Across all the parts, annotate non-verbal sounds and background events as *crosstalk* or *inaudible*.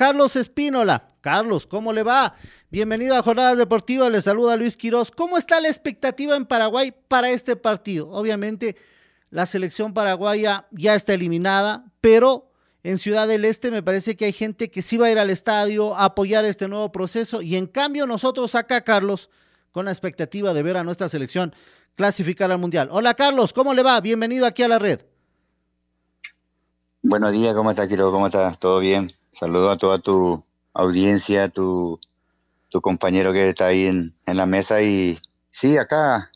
Carlos Espínola. Carlos, ¿cómo le va? Bienvenido a Jornadas Deportivas, le saluda Luis Quiroz. ¿Cómo está la expectativa en Paraguay para este partido? Obviamente, la selección paraguaya ya está eliminada, pero en Ciudad del Este me parece que hay gente que sí va a ir al estadio a apoyar este nuevo proceso y en cambio nosotros acá, Carlos, con la expectativa de ver a nuestra selección clasificar al Mundial. Hola Carlos, ¿cómo le va? Bienvenido aquí a la red. Buenos días, ¿cómo estás, Kiro? ¿Cómo estás? ¿Todo bien? Saludo a toda tu audiencia, tu, tu compañero que está ahí en, la mesa. Y sí, acá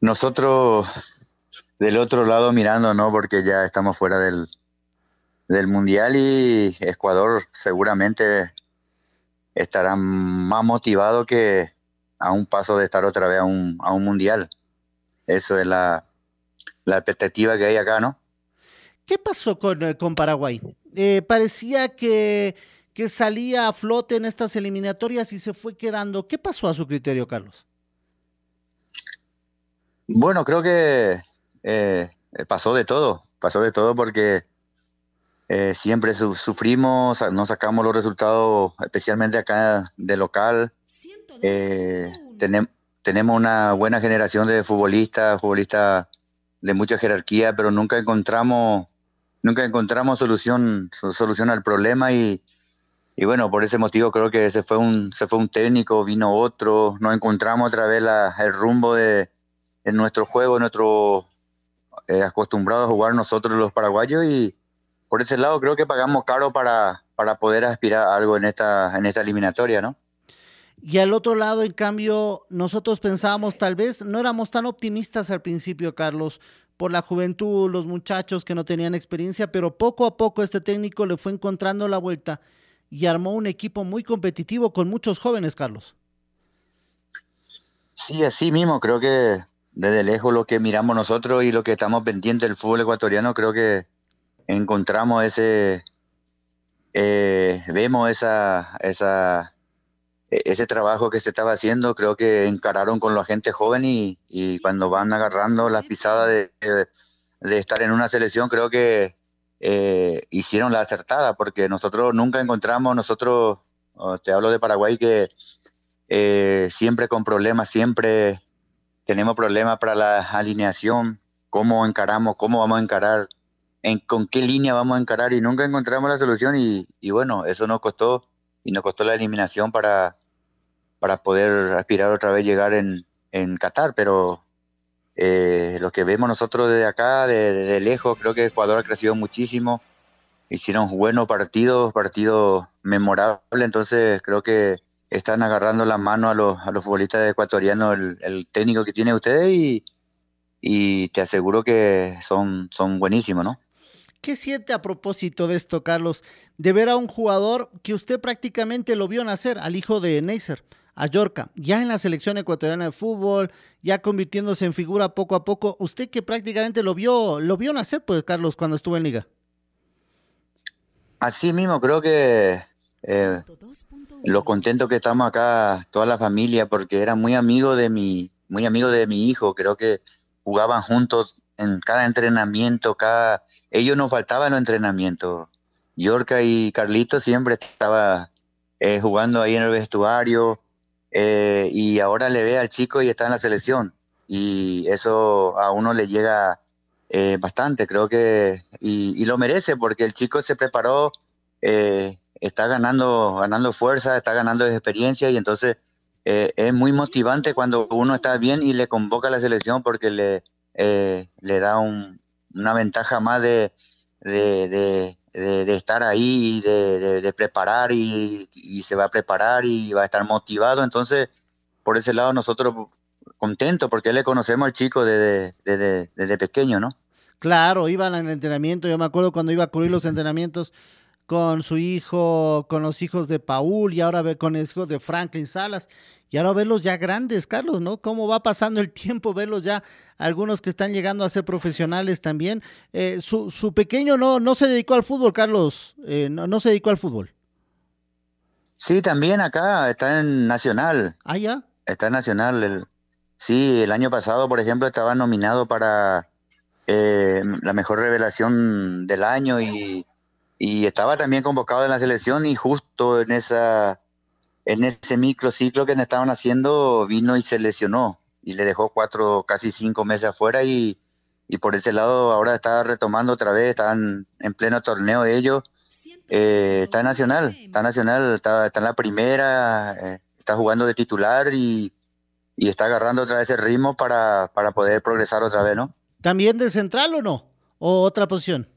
nosotros del otro lado mirando, ¿no? Porque ya estamos fuera del, del Mundial y Ecuador seguramente estará más motivado que a un paso de estar otra vez a un, a un Mundial. Eso es la, la expectativa que hay acá, ¿no? ¿Qué pasó con, eh, con Paraguay? Eh, parecía que, que, salía a flote en estas eliminatorias y se fue quedando. ¿Qué pasó a su criterio, Carlos? Bueno, creo que eh, pasó de todo, pasó de todo porque siempre su sufrimos, no sacamos los resultados, especialmente acá de local. Eh, tenem tenemos una buena generación de futbolistas, futbolistas de mucha jerarquía, pero nunca encontramos nunca encontramos solución, solución al problema y, y, bueno, por ese motivo creo que se fue un, se fue un técnico, vino otro, no encontramos otra vez la, el rumbo de, en nuestro juego, nuestro eh, acostumbrado a jugar nosotros los paraguayos y por ese lado creo que pagamos caro para, para poder aspirar a algo en esta, en esta eliminatoria, ¿no? Y al otro lado, en cambio, nosotros pensábamos, tal vez no éramos tan optimistas al principio, Carlos, por la juventud, los muchachos que no tenían experiencia, pero poco a poco este técnico le fue encontrando la vuelta y armó un equipo muy competitivo con muchos jóvenes, Carlos. Sí, así mismo, creo que desde lejos lo que miramos nosotros y lo que estamos pendientes del fútbol ecuatoriano, creo que encontramos ese, eh, vemos esa, esa ese trabajo que se estaba haciendo, creo que encararon con la gente joven y, y cuando van agarrando la pisada de, de, estar en una selección, creo que eh, hicieron la acertada, porque nosotros nunca encontramos, nosotros, te hablo de Paraguay, que eh, siempre con problemas, siempre tenemos problemas para la alineación, cómo encaramos, cómo vamos a encarar, en, con qué línea vamos a encarar y nunca encontramos la solución y, y bueno, eso nos costó y nos costó la eliminación para, para poder aspirar otra vez llegar en, en Qatar, pero eh, lo que vemos nosotros desde acá, de, lejos, creo que Ecuador ha crecido muchísimo, hicieron buenos partidos, partidos memorables, entonces creo que están agarrando la mano a los, a los futbolistas ecuatorianos, el, el técnico que tiene ustedes y, y te aseguro que son, son buenísimos, ¿no? ¿Qué siente a propósito de esto, Carlos? De ver a un jugador que usted prácticamente lo vio nacer, al hijo de Neisser, a Yorca, ya en la selección ecuatoriana de fútbol, ya convirtiéndose en figura poco a poco. Usted que prácticamente lo vio, lo vio nacer, pues, Carlos, cuando estuvo en Liga. Así mismo, creo que eh, lo contento que estamos acá, toda la familia, porque era muy amigo de mi, muy amigo de mi hijo. Creo que jugaban juntos en cada entrenamiento, cada ellos no faltaban los entrenamientos. Yorca y Carlito siempre estaba eh, jugando ahí en el vestuario eh, y ahora le ve al chico y está en la selección y eso a uno le llega eh, bastante, creo que y, y, lo merece porque el chico se preparó, está ganando ganando fuerza, está ganando experiencia y entonces es muy motivante cuando uno está bien y le convoca a la selección porque le eh, le da un, una ventaja más de, estar ahí, de, preparar y, y, se va a preparar y va a estar motivado. Entonces, por ese lado nosotros contentos porque le conocemos al chico desde pequeño, ¿no? Claro, iba al entrenamiento, yo me acuerdo cuando iba a cubrir los entrenamientos con su hijo, con los hijos de Paul y ahora con el hijo de Franklin Salas. Y ahora verlos ya grandes, Carlos, ¿no? Cómo va pasando el tiempo, verlos ya algunos que están llegando a ser profesionales también. Eh, su, su, pequeño no, no se dedicó al fútbol, Carlos, eh, no, no, se dedicó al fútbol. Sí, también acá está en Nacional. Ah, ya. Está en Nacional. El, sí, el año pasado, por ejemplo, estaba nominado para eh, la mejor revelación del año y, y estaba también convocado en la selección y justo en esa en ese microciclo que estaban haciendo vino y se lesionó y le dejó cuatro, casi cinco meses afuera y, y por ese lado ahora está retomando otra vez, están en pleno torneo ellos. Eh, está nacional, está nacional, está, está en la primera, eh, está jugando de titular y, y, está agarrando otra vez el ritmo para, para poder progresar otra vez, ¿no? ¿También de central o no? ¿O otra posición?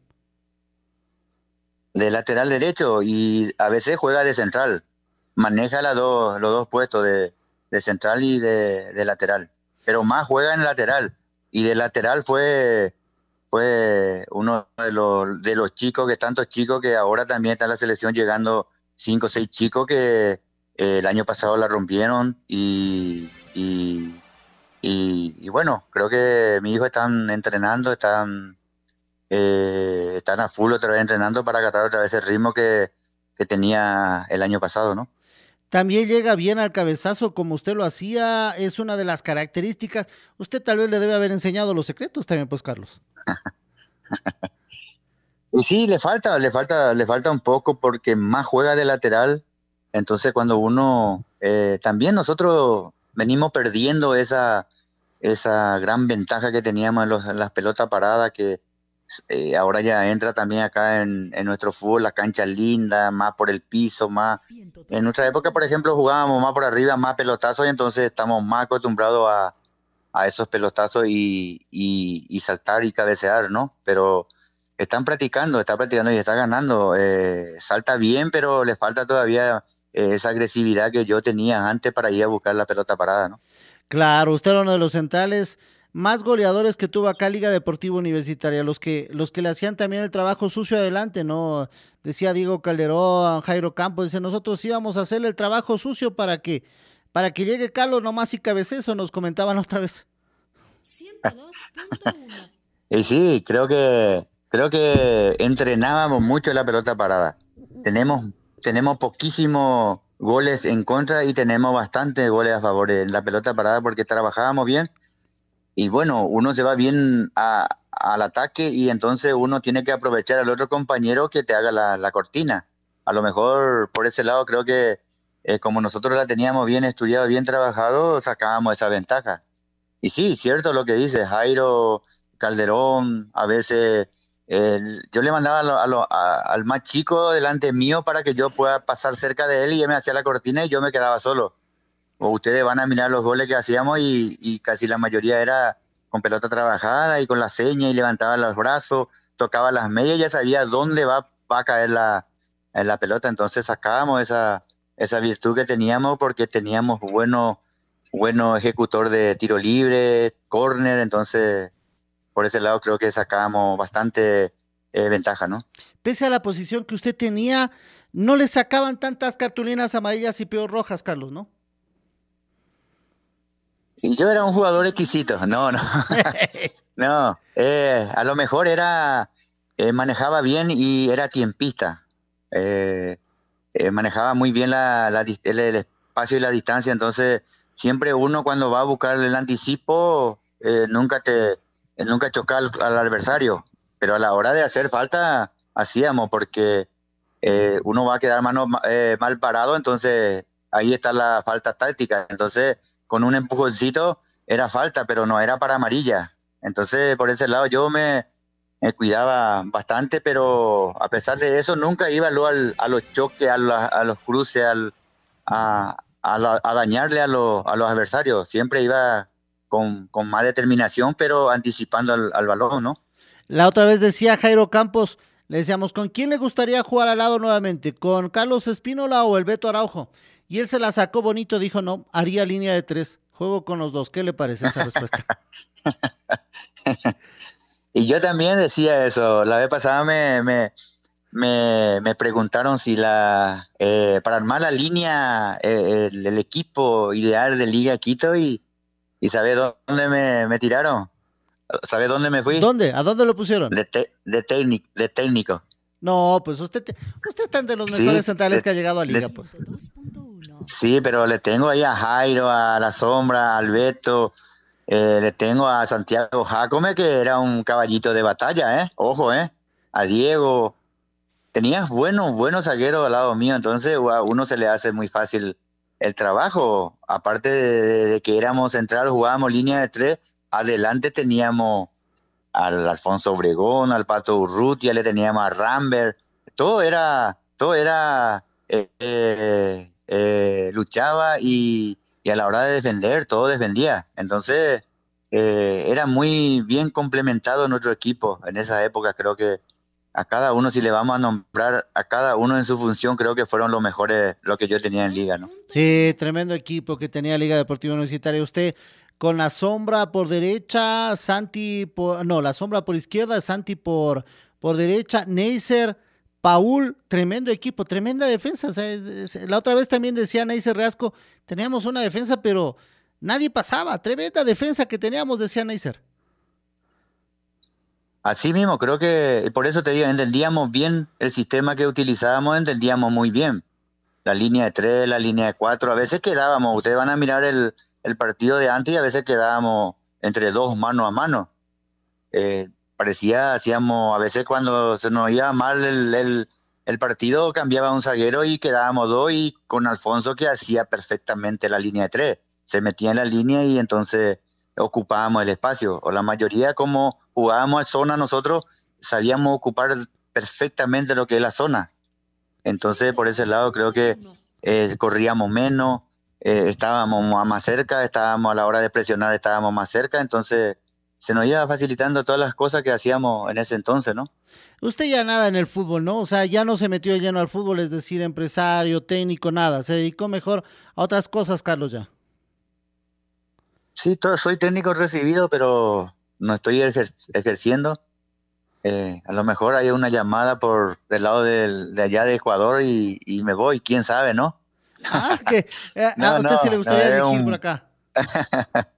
De lateral derecho y a veces juega de central. Maneja los dos puestos de, central y de, lateral. Pero más juega en lateral y de lateral fue fue uno de los, de los chicos, que tantos chicos que ahora también está en la selección llegando cinco o seis chicos que eh, el año pasado la rompieron y, y, y, bueno, creo que mis hijos están entrenando, están, eh, están a full otra vez entrenando para acatar otra vez el ritmo que, que tenía el año pasado, ¿no? También llega bien al cabezazo como usted lo hacía, es una de las características. Usted tal vez le debe haber enseñado los secretos también, pues, Carlos. *laughs* y sí, le falta, le falta, le falta un poco porque más juega de lateral. Entonces, cuando uno, eh, también nosotros venimos perdiendo esa, esa gran ventaja que teníamos en, en las pelotas paradas que eh, ahora ya entra también acá en, nuestro fútbol, la cancha linda, más por el piso, más... En nuestra época, por ejemplo, jugábamos más por arriba, más pelotazos, y entonces estamos más acostumbrados a, esos pelotazos y, y, saltar y cabecear, ¿no? Pero están practicando, está practicando y está ganando. Eh, salta bien, pero le falta todavía eh, esa agresividad que yo tenía antes para ir a buscar la pelota parada, ¿no? Claro, usted era uno de los centrales más goleadores que tuvo acá Liga Deportiva Universitaria, los que, los que le hacían también el trabajo sucio adelante, ¿no? Decía Diego Calderón, Jairo Campos, dice, nosotros íbamos a hacerle el trabajo sucio para que, para que llegue Carlos nomás y cabeceso, nos comentaban otra vez. *laughs* y sí, creo que, creo que entrenábamos mucho la pelota parada. Tenemos, tenemos poquísimos goles en contra y tenemos bastantes goles a favor en la pelota parada porque trabajábamos bien y bueno, uno se va bien al ataque y entonces uno tiene que aprovechar al otro compañero que te haga la, cortina. A lo mejor por ese lado creo que eh, como nosotros la teníamos bien estudiado, bien trabajado, sacábamos esa ventaja. Y sí, cierto lo que dice Jairo, Calderón, a veces yo le mandaba al más chico delante mío para que yo pueda pasar cerca de él y él me hacía la cortina y yo me quedaba solo o ustedes van a mirar los goles que hacíamos y, casi la mayoría era con pelota trabajada y con la seña y levantaba los brazos, tocaba las medias, ya sabía dónde va, va a caer la, la pelota, entonces sacábamos esa, esa virtud que teníamos porque teníamos bueno, bueno ejecutor de tiro libre, córner, entonces por ese lado creo que sacábamos bastante eh, ventaja, ¿no? Pese a la posición que usted tenía, no le sacaban tantas cartulinas amarillas y peor rojas, Carlos, ¿no? Y yo era un jugador exquisito, no, no. *laughs* no, eh, a lo mejor era, eh, manejaba bien y era tiempista. Eh, manejaba muy bien la, el, espacio y la distancia, entonces siempre uno cuando va a buscar el anticipo, nunca te nunca choca al, adversario, pero a la hora de hacer falta hacíamos porque uno va a quedar mano, mal parado, entonces ahí está la falta táctica, entonces con un empujoncito era falta, pero no era para amarilla. Entonces, por ese lado yo me, cuidaba bastante, pero a pesar de eso nunca iba luego a los choques, a, los cruces, a, dañarle a, los adversarios. Siempre iba con, más determinación, pero anticipando al, al, balón, ¿no? La otra vez decía Jairo Campos, le decíamos, ¿con quién le gustaría jugar al lado nuevamente? ¿Con Carlos Espínola o el Beto Araujo? Y él se la sacó bonito, dijo, no, haría línea de tres, juego con los dos. ¿Qué le parece esa respuesta? *laughs* y yo también decía eso. La vez pasada me, me, preguntaron si la, eh, para armar la línea, eh, el, equipo ideal de Liga Quito y, y ¿sabe dónde me, tiraron? ¿Sabe dónde me fui? ¿Dónde? ¿A dónde lo pusieron? De, de, de técnico. No, pues usted, usted está entre los mejores centrales que ha llegado a Liga, pues. Sí, pero le tengo ahí a Jairo, a La Sombra, al Beto, eh, le tengo a Santiago Jacome, que era un caballito de batalla, ¿eh? Ojo, ¿eh? A Diego, tenías buenos, buenos zagueros al lado mío, entonces a uno se le hace muy fácil el trabajo. Aparte de, que éramos central, jugábamos línea de tres, adelante teníamos al Alfonso Obregón, al Pato Urrutia, le teníamos a Rambert, todo era, todo era, eh, eh, eh, luchaba y, a la hora de defender, todo defendía. Entonces, era muy bien complementado nuestro equipo en esa época, creo que a cada uno, si le vamos a nombrar a cada uno en su función, creo que fueron los mejores, lo que yo tenía en Liga, ¿no? Sí, tremendo equipo que tenía Liga Deportiva Universitaria. Usted con la sombra por derecha, Santi por, no, la sombra por izquierda, Santi por, por derecha, Neisser, Paul, tremendo equipo, tremenda defensa. la otra vez también decía Neisser Reasco, teníamos una defensa, pero nadie pasaba, tremenda defensa que teníamos, decía Neisser. Así mismo, creo que por eso te digo, entendíamos bien el sistema que utilizábamos, entendíamos muy bien. La línea de tres, la línea de cuatro, a veces quedábamos, ustedes van a mirar el, partido de antes y a veces quedábamos entre dos mano a mano. Eh, parecía, hacíamos, a veces cuando se nos iba mal el, el, partido, cambiaba un zaguero y quedábamos dos y con Alfonso que hacía perfectamente la línea de tres. Se metía en la línea y entonces ocupábamos el espacio. O la mayoría como jugábamos a zona nosotros, sabíamos ocupar perfectamente lo que es la zona. Entonces, por ese lado, creo que eh, corríamos menos, eh, estábamos más cerca, estábamos a la hora de presionar, estábamos más cerca, entonces se nos iba facilitando todas las cosas que hacíamos en ese entonces, ¿no? Usted ya nada en el fútbol, ¿no? O sea, ya no se metió lleno al fútbol, es decir, empresario, técnico, nada. Se dedicó mejor a otras cosas, Carlos, ya. Sí, todo, soy técnico recibido, pero no estoy ejerciendo. Eh, a lo mejor hay una llamada por del lado de allá de Ecuador y, me voy, quién sabe, ¿no? *laughs* Ah, que eh, a usted sí le gustaría dirigir por acá. *laughs*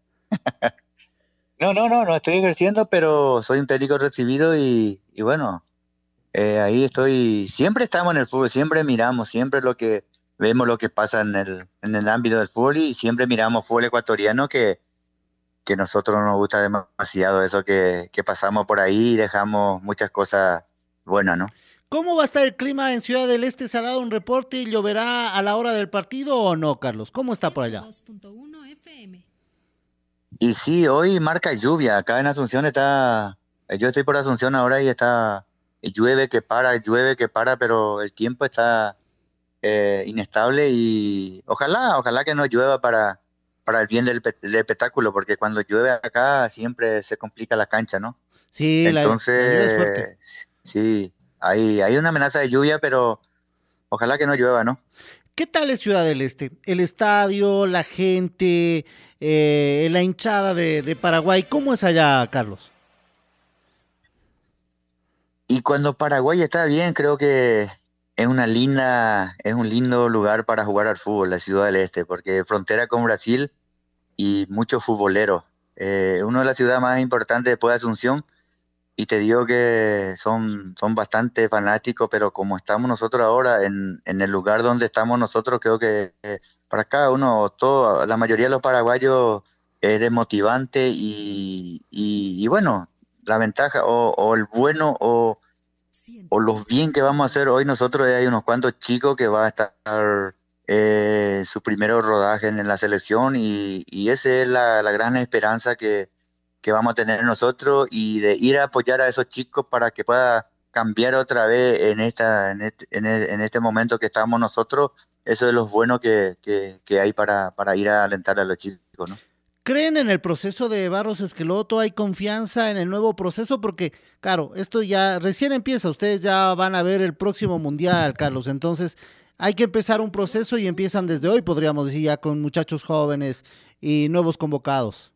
no, no, no, no estoy ejerciendo, pero soy un técnico recibido y, bueno, eh, ahí estoy. Siempre estamos en el fútbol, siempre miramos, siempre lo que vemos lo que pasa en el, en el ámbito del fútbol y siempre miramos fútbol ecuatoriano que que nosotros nos gusta demasiado eso que, pasamos por ahí y dejamos muchas cosas buenas, ¿no? ¿Cómo va a estar el clima en Ciudad del Este? ¿Se ha dado un reporte y lloverá a la hora del partido o no, Carlos? ¿Cómo está por allá? Y sí, hoy marca lluvia. Acá en Asunción está. Yo estoy por Asunción ahora y está. Llueve que para, llueve que para, pero el tiempo está eh, inestable y ojalá, ojalá que no llueva para, para el bien del, espectáculo, porque cuando llueve acá siempre se complica la cancha, ¿no? Sí, entonces, la, sí, hay, hay una amenaza de lluvia, pero ojalá que no llueva, ¿no? ¿Qué tal es Ciudad del Este? El estadio, la gente, eh, la hinchada de, de, Paraguay, ¿cómo es allá, Carlos? Y cuando Paraguay está bien, creo que es una linda, es un lindo lugar para jugar al fútbol, la Ciudad del Este, porque frontera con Brasil y muchos futboleros. Eh, una de las ciudades más importantes después de Asunción, y te digo que son, son bastante fanáticos, pero como estamos nosotros ahora, en, en el lugar donde estamos nosotros, creo que para cada uno, todo, la mayoría de los paraguayos es desmotivante y, y, bueno, la ventaja o, el bueno o o los bien que vamos a hacer hoy nosotros hay unos cuantos chicos que va a estar eh, su primer rodaje en la selección y, esa es la, gran esperanza que, vamos a tener nosotros y de ir a apoyar a esos chicos para que pueda cambiar otra vez en esta en este, en este momento que estamos nosotros eso es lo bueno que, que hay para, para ir a alentar a los chicos ¿no? ¿Creen en el proceso de Barros Esqueloto? ¿Hay confianza en el nuevo proceso? Porque, claro, esto ya recién empieza. Ustedes ya van a ver el próximo mundial, Carlos. Entonces, hay que empezar un proceso y empiezan desde hoy, podríamos decir, ya con muchachos jóvenes y nuevos convocados.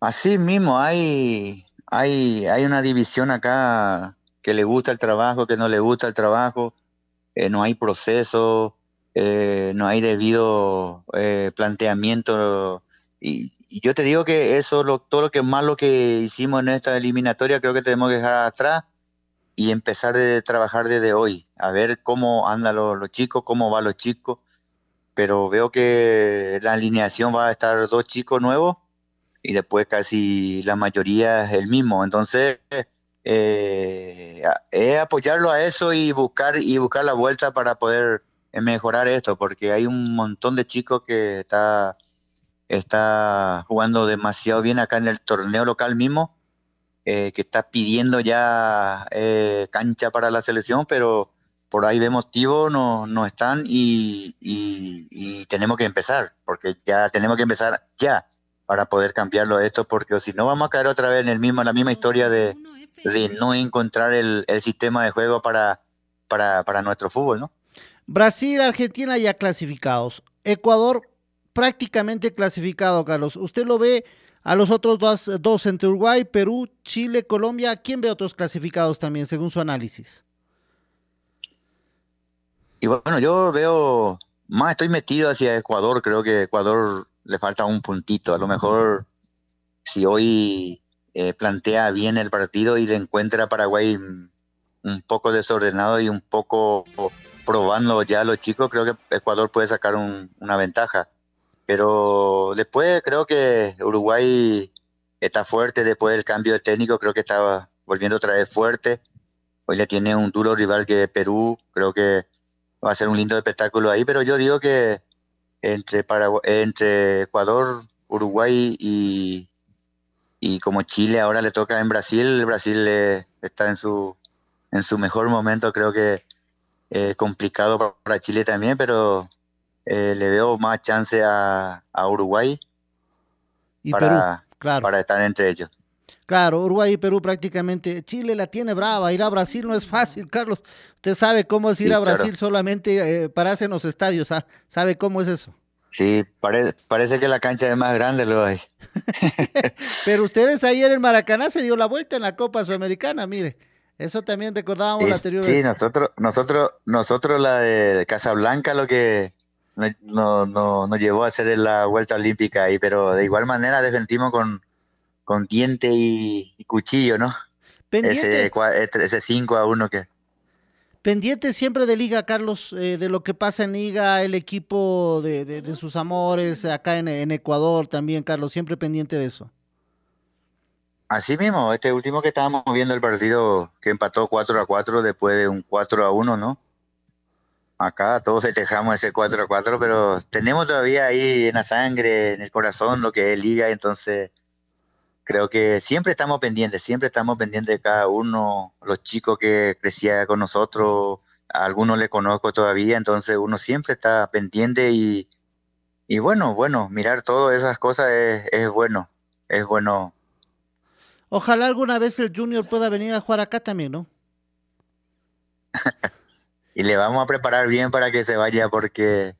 Así mismo, hay, hay, hay una división acá que le gusta el trabajo, que no le gusta el trabajo, eh, no hay proceso eh, no hay debido eh, planteamiento. Y, yo te digo que eso, lo, todo lo que más lo que hicimos en esta eliminatoria, creo que tenemos que dejar atrás y empezar a trabajar desde hoy, a ver cómo andan los, chicos, cómo van los chicos. Pero veo que la alineación va a estar dos chicos nuevos y después casi la mayoría es el mismo. Entonces, eh, es apoyarlo a eso y buscar y buscar la vuelta para poder mejorar esto, porque hay un montón de chicos que está está jugando demasiado bien acá en el torneo local mismo, eh, que está pidiendo ya eh, cancha para la selección, pero por ahí vemos Tivo no, no están y, y, tenemos que empezar, porque ya tenemos que empezar ya para poder cambiarlo esto, porque si no vamos a caer otra vez en el mismo, la misma historia de, de no encontrar el, el, sistema de juego para, para, para nuestro fútbol, ¿no? Brasil, Argentina ya clasificados. Ecuador prácticamente clasificado, Carlos. ¿Usted lo ve a los otros dos, dos entre Uruguay, Perú, Chile, Colombia? ¿Quién ve otros clasificados también, según su análisis? Y bueno, yo veo, más estoy metido hacia Ecuador, creo que Ecuador le falta un puntito. A lo mejor si hoy eh, plantea bien el partido y le encuentra a Paraguay un poco desordenado y un poco probando ya a los chicos, creo que Ecuador puede sacar una ventaja. Pero después creo que Uruguay está fuerte después del cambio de técnico, creo que estaba volviendo otra vez fuerte. Hoy le tiene un duro rival que Perú, creo que va a ser un lindo espectáculo ahí, pero yo digo que entre, entre Ecuador, Uruguay y, y como Chile ahora le toca en Brasil, Brasil está en su, en su mejor momento, creo que es complicado para Chile también, pero eh, le veo más chance a, Uruguay y para, claro. para estar entre ellos. Claro, Uruguay y Perú prácticamente. Chile la tiene brava. Ir a Brasil no es fácil, Carlos. Usted sabe cómo es ir a Brasil solamente eh, pararse en los estadios. ¿ah? ¿Sabe cómo es eso? Sí, parece que la cancha es más grande lo hay. *laughs* *laughs* Pero ustedes ayer en Maracaná se dio la vuelta en la Copa Sudamericana, mire. Eso también recordábamos la anterior sí, nosotros, nosotros, nosotros la de Casablanca lo que no, no, no, llevó a hacer la vuelta olímpica ahí, pero de igual manera defendimos con, con diente y, cuchillo, ¿no? Pendiente. Ese 5 a 1 que... Pendiente siempre de Liga, Carlos, eh, de lo que pasa en Liga, el equipo de, de, sus amores, acá en, en, Ecuador también, Carlos, siempre pendiente de eso. Así mismo, este último que estábamos viendo el partido que empató 4 a 4 después de un 4 a 1, ¿no? Acá todos festejamos ese 4 a 4, pero tenemos todavía ahí en la sangre, en el corazón, lo que es Liga, entonces creo que siempre estamos pendientes, siempre estamos pendientes de cada uno, los chicos que crecían con nosotros, a algunos le conozco todavía, entonces uno siempre está pendiente y, y bueno, bueno, mirar todas esas cosas es, es bueno, es bueno. Ojalá alguna vez el Junior pueda venir a jugar acá también, ¿no? *laughs* y le vamos a preparar bien para que se vaya porque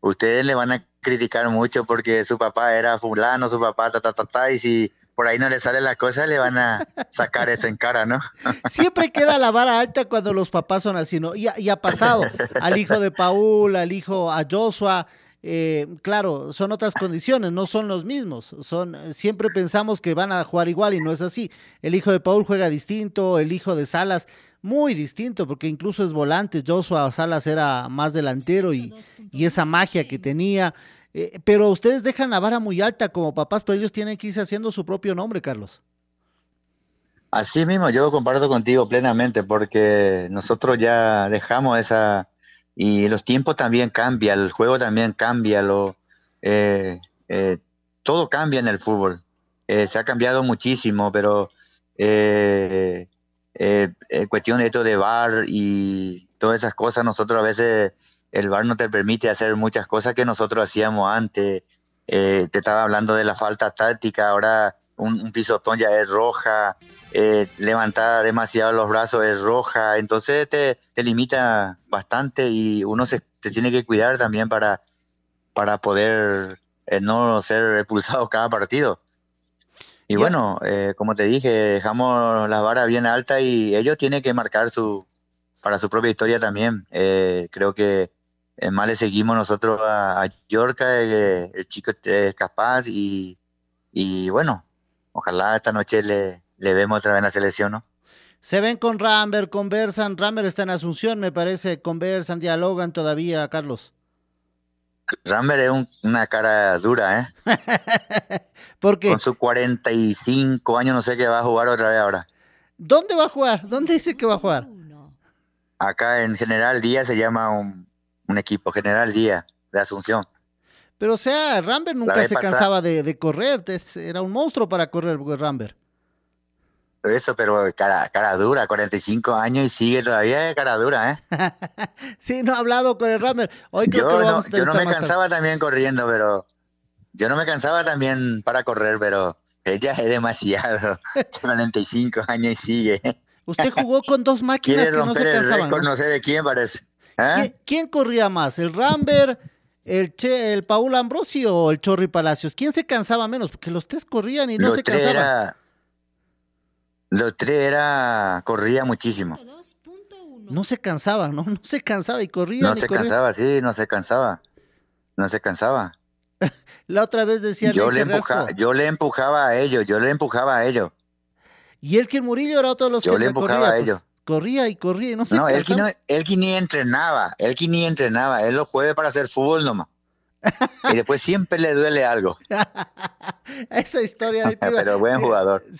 ustedes le van a criticar mucho porque su papá era fulano, su papá ta ta ta ta y si por ahí no le sale la cosa le van a sacar eso en cara, ¿no? *laughs* Siempre queda la vara alta cuando los papás son así, ¿no? Y, ha pasado al hijo de Paul, al hijo, a Joshua, eh, claro, son otras condiciones, no son los mismos. Son, siempre pensamos que van a jugar igual y no es así. El hijo de Paul juega distinto, el hijo de Salas muy distinto, porque incluso es volante, Joshua Salas era más delantero y, y esa magia que tenía. Eh, pero ustedes dejan la vara muy alta como papás, pero ellos tienen que irse haciendo su propio nombre, Carlos. Así mismo, yo comparto contigo plenamente, porque nosotros ya dejamos esa, y los tiempos también cambian, el juego también cambia, lo, eh, eh, todo cambia en el fútbol. se ha cambiado muchísimo, pero cuestión de esto de bar y todas esas cosas, nosotros a veces el bar no te permite hacer muchas cosas que nosotros hacíamos antes. Eh, te estaba hablando de la falta táctica, ahora un, pisotón ya es roja, eh, levantar demasiado los brazos es roja, entonces te, te limita bastante y uno se te tiene que cuidar también para, para poder eh, no ser expulsado cada partido. Y bueno, como te dije, dejamos la vara bien alta y ellos tienen que marcar su para su propia historia también. Creo que más le seguimos nosotros a, a Yorka, eh, el chico es capaz y, y bueno, ojalá esta noche le, le vemos otra vez en la selección, ¿no? Se ven con Rambert, conversan, Rambert está en Asunción, me parece, conversan, dialogan todavía, Carlos. Rambert es una cara dura, ¿eh? *laughs* Porque Con sus 45 años no sé qué va a jugar otra vez ahora. ¿Dónde va a jugar? ¿Dónde dice que va a jugar? Acá en General Díaz se llama un, equipo, General Díaz, de Asunción. Pero o sea, Rambert nunca se cansaba de, correr, era un monstruo para correr Rambert. Eso, pero cara, cara dura, 45 años y sigue todavía de cara dura, ¿eh? *laughs* sí, no ha hablado con el Rambert. Hoy creo yo, que lo vamos no, yo no me cansaba también corriendo, pero yo no me cansaba también para correr, pero ella es demasiado. *laughs* 45 años y sigue. Usted jugó con dos máquinas que no se cansaban. ¿no? no sé de quién parece. ¿Eh? ¿Quién, corría más? ¿El Rambert, el, che, el Paul Ambrosi o el Chorri Palacios? ¿Quién se cansaba menos? Porque los tres corrían y no se cansaban. los tres era, corría muchísimo. No se cansaba, ¿no? No se cansaba y corría. No se cansaba, sí, no se cansaba. No se cansaba. *laughs* La otra vez decía yo le, empujaba, yo le empujaba a ellos, yo le empujaba a ellos. Y el que Murillo era otro de los yo que le empujaba corría, a pues, ellos. Corría y corría y no se No, él que, no, él que ni entrenaba, él que ni entrenaba, él lo juegue para hacer fútbol nomás. *laughs* y después siempre le duele algo. *laughs* Esa historia. *laughs* Pero buen jugador. Sí,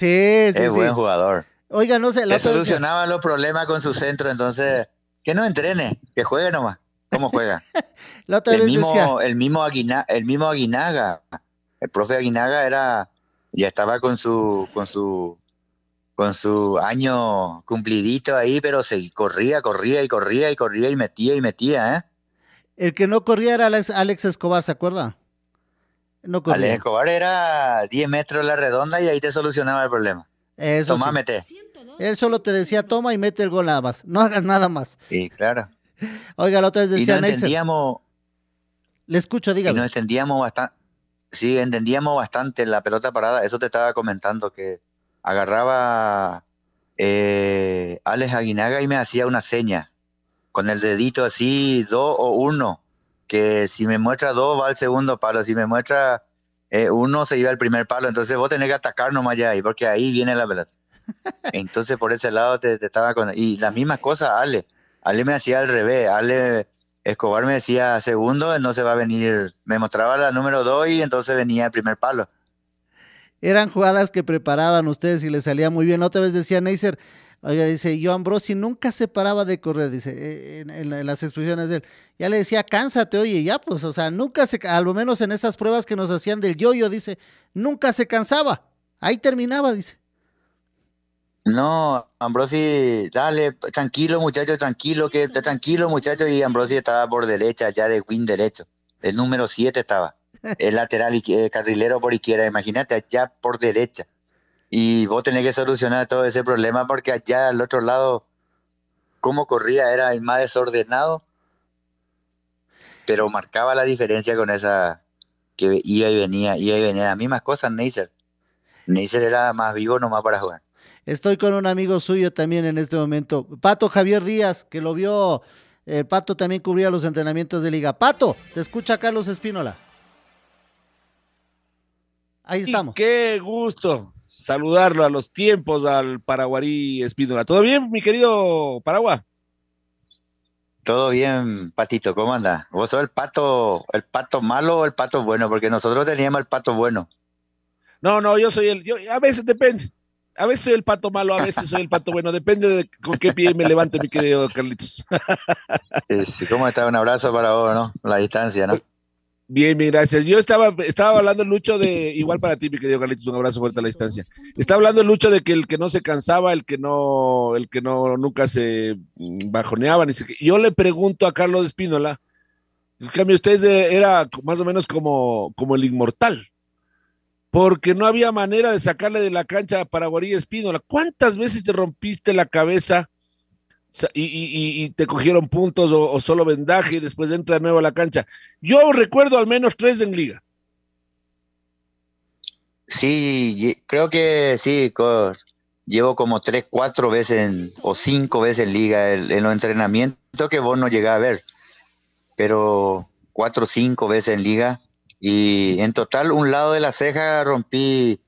sí, es buen jugador. Oiga, no sé. La solucionaba los problemas con su centro, entonces que no entrene, que juegue nomás. ¿Cómo juega? La otra el vez mismo, decía... el mismo el mismo Aguinaga, el profe Aguinaga era, ya estaba con su, con su, con su año cumplidito ahí, pero se corría, corría y corría y corría y metía y metía, ¿eh? El que no corría era Alex, Escobar, ¿se acuerda? No corría. Alex Escobar era 10 metros la redonda y ahí te solucionaba el problema. Eso Toma, mete. Él solo te decía toma y mete el gol nada más. No hagas nada más. Sí, claro. Oiga, la otra vez decía y no entendíamos. Le escucho, dígame. Y no entendíamos bastante. Sí, entendíamos bastante la pelota parada. Eso te estaba comentando que agarraba eh, Alex Aguinaga y me hacía una seña con el dedito así, dos o uno. Que si me muestra dos va al segundo palo. Si me muestra eh, uno se iba al primer palo. Entonces vos tenés que atacar nomás ya ahí, porque ahí viene la pelota. *laughs* Entonces por ese lado te, te estaba con. Y la misma cosa, Ale. Ale me hacía al revés, Ale Escobar me decía segundo, no se va a venir, me mostraba la número dos y entonces venía el primer palo. Eran jugadas que preparaban ustedes y le salía muy bien. Otra vez decía Neisser, oiga, dice, yo Ambrosi nunca se paraba de correr, dice, eh, en, las expresiones de él. Ya le decía, cánsate, oye, ya pues, o sea, nunca se, al menos en esas pruebas que nos hacían del yoyo, dice, nunca se cansaba. Ahí terminaba, dice. No, Ambrosi, dale, tranquilo muchacho, tranquilo, que tranquilo muchacho, y Ambrosi estaba por derecha, ya de win derecho, el número 7 estaba, *laughs* el lateral y el carrilero por izquierda, imagínate, allá por derecha. Y vos tenés que solucionar todo ese problema porque allá al otro lado, cómo corría era el más desordenado, pero marcaba la diferencia con esa que iba y venía, iba y venía, las mismas cosas Neisser. Neisser era más vivo nomás para jugar. Estoy con un amigo suyo también en este momento, Pato Javier Díaz, que lo vio, eh, Pato también cubría los entrenamientos de liga. Pato, te escucha Carlos Espínola. Ahí estamos. qué gusto saludarlo a los tiempos al Paraguarí Espínola. ¿Todo bien, mi querido Paragua? Todo bien, Patito, ¿cómo anda? ¿Vos sos el pato, el pato malo o el pato bueno? Porque nosotros teníamos el pato bueno. No, no, yo soy el, yo, a veces depende a veces soy el pato malo, a veces soy el pato bueno, depende de con qué pie me levante, mi querido Carlitos. *laughs* Sí, ¿Cómo está? Un abrazo para vos, ¿no? La distancia, ¿no? Bien, bien, gracias. Yo estaba, estaba hablando, Lucho, de, igual para ti, mi querido Carlitos, un abrazo fuerte a la distancia. Estaba hablando, Lucho, de que el que no se cansaba, el que no, el que no, nunca se bajoneaba, ni Yo le pregunto a Carlos Espínola, en cambio, usted era más o menos como, como el inmortal porque no había manera de sacarle de la cancha a Paraguarí Espínola. ¿Cuántas veces te rompiste la cabeza y, te cogieron puntos o, solo vendaje y después entra de nuevo a la cancha? Yo recuerdo al menos tres en liga. Sí, creo que sí, llevo como tres, cuatro veces o cinco veces en liga en los entrenamientos que vos no llegás a ver, pero cuatro cinco veces en liga y en total, un lado de la ceja rompí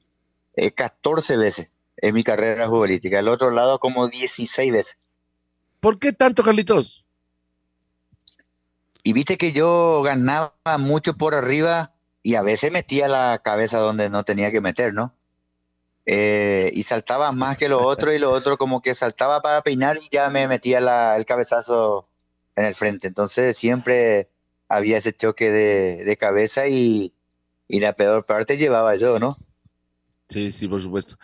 14 eh, veces en mi carrera futbolística, el otro lado como 16 veces. ¿Por qué tanto, Carlitos? Y viste que yo ganaba mucho por arriba y a veces metía la cabeza donde no tenía que meter, ¿no? eh, y saltaba más que lo otro y lo otro como que saltaba para peinar y ya me metía la, el cabezazo en el frente. Entonces siempre había ese choque de, de cabeza y, y, la peor parte llevaba yo, ¿no? Sí, sí, por supuesto.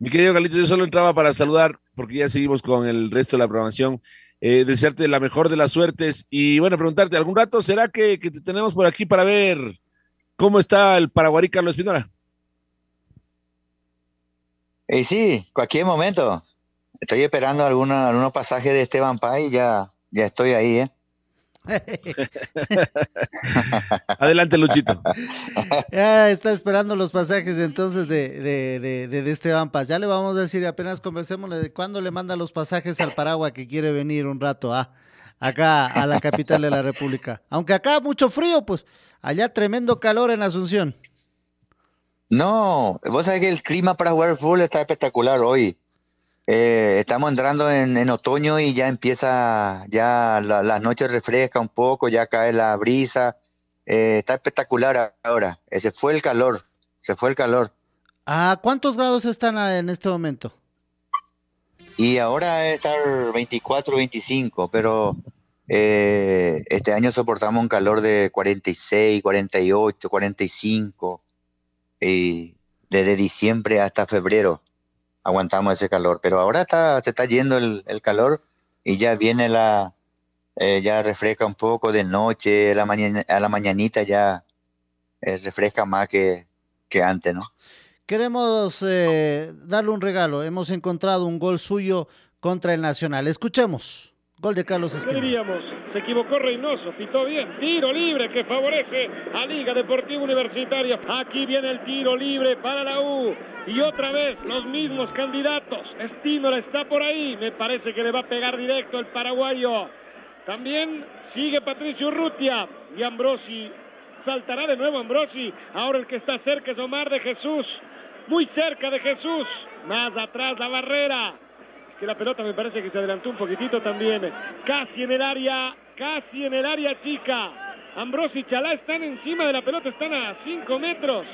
Mi querido Galito, yo solo entraba para saludar porque ya seguimos con el resto de la programación. Eh, desearte la mejor de las suertes y bueno, preguntarte, ¿algún rato será que, que te tenemos por aquí para ver cómo está el Paraguarí Carlos Espinola? Y sí, cualquier momento. Estoy esperando alguna, algunos pasajes de Esteban Pay ya, ya estoy ahí, ¿eh? *laughs* Adelante, Luchito. Ya está esperando los pasajes entonces de, de, de, de, Esteban Paz. Ya le vamos a decir, apenas conversemos de cuándo le manda los pasajes al Paraguay que quiere venir un rato a, acá a la capital de la República. Aunque acá mucho frío, pues allá tremendo calor en Asunción. No, vos sabés que el clima para jugar fútbol está espectacular hoy. Eh, estamos entrando en, en, otoño y ya empieza, ya la, las noches refresca un poco, ya cae la brisa. Eh, está espectacular ahora. Se fue el calor, se fue el calor. ¿A cuántos grados están en este momento? Y ahora estar 24, 25, pero eh, este año soportamos un calor de 46, 48, 45 y desde diciembre hasta febrero aguantamos ese calor, pero ahora está, se está yendo el, calor y ya viene la, eh, ya refresca un poco de noche, a la, mañana, a la mañanita ya eh, refresca más que, que antes, ¿no? Queremos eh, darle un regalo, hemos encontrado un gol suyo contra el Nacional, escuchemos. Gol de Carlos diríamos? Se equivocó Reynoso, pitó bien. Tiro libre que favorece a Liga Deportiva Universitaria. Aquí viene el tiro libre para la U. Y otra vez los mismos candidatos. Espínola está por ahí. Me parece que le va a pegar directo el paraguayo. También sigue Patricio Urrutia. Y Ambrosi. Saltará de nuevo Ambrosi. Ahora el que está cerca es Omar de Jesús. Muy cerca de Jesús. Más atrás la barrera que la pelota me parece que se adelantó un poquitito también. Casi en el área, casi en el área chica. Ambrosi y Chalá están encima de la pelota, están a 5 metros.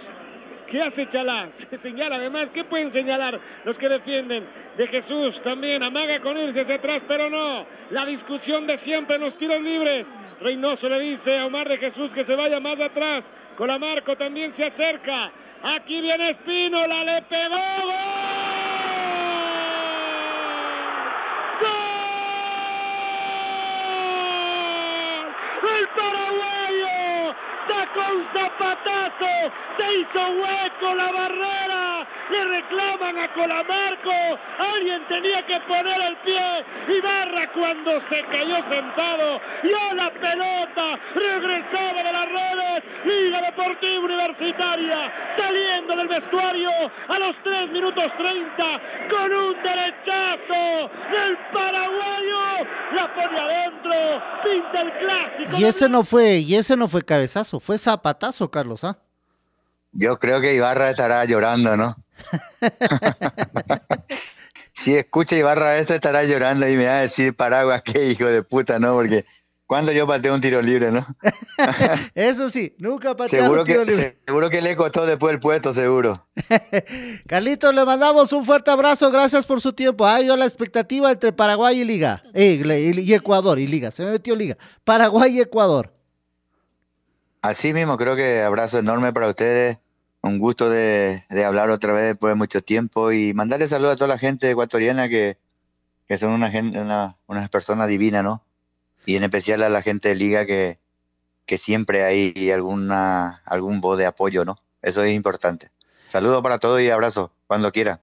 ¿Qué hace Chalá? *laughs* Se señala además. ¿Qué pueden señalar los que defienden? De Jesús también amaga con irse hacia atrás, pero no. La discusión de siempre en los tiros libres. Reynoso le dice a Omar de Jesús que se vaya más atrás. Colamarco también se acerca. Aquí viene Espínola, le pegó. El paraguayo sacó un zapatazo, se hizo hueco la barrera, le reclaman a Colamarco, alguien tenía que poner el pie, y Barra cuando se cayó sentado, a la pelota, regresaba de las redes, Liga Deportiva Universitaria, saliendo del vestuario a los 3 minutos 30, con un derechazo del paraguayo, la pone adentro, pinta el clásico. Y ese no fue, y ese no fue cabezazo, fue zapatazo, Carlos, ¿ah? Yo creo que Ibarra estará llorando, ¿no? *laughs* si escucha Ibarra esto estará llorando y me va a decir Paraguas, qué hijo de puta, ¿no? Porque cuando yo pateo un tiro libre, ¿no? *laughs* Eso sí, nunca pateo seguro un tiro que, libre. Seguro que le costó después el puesto, seguro. *laughs* Carlitos, le mandamos un fuerte abrazo, gracias por su tiempo. Ah, yo la expectativa entre Paraguay y Liga, eh, y Ecuador y Liga, se me metió Liga. Paraguay y Ecuador. Así mismo, creo que abrazo enorme para ustedes. Un gusto de, hablar otra vez después de mucho tiempo y mandarle saludos a toda la gente ecuatoriana que, que son una, una, unas personas ¿no? Y en especial a la gente de Liga que, que siempre hay alguna, algún voz de apoyo, ¿no? Eso es importante. Saludos para todos y abrazo, cuando quiera.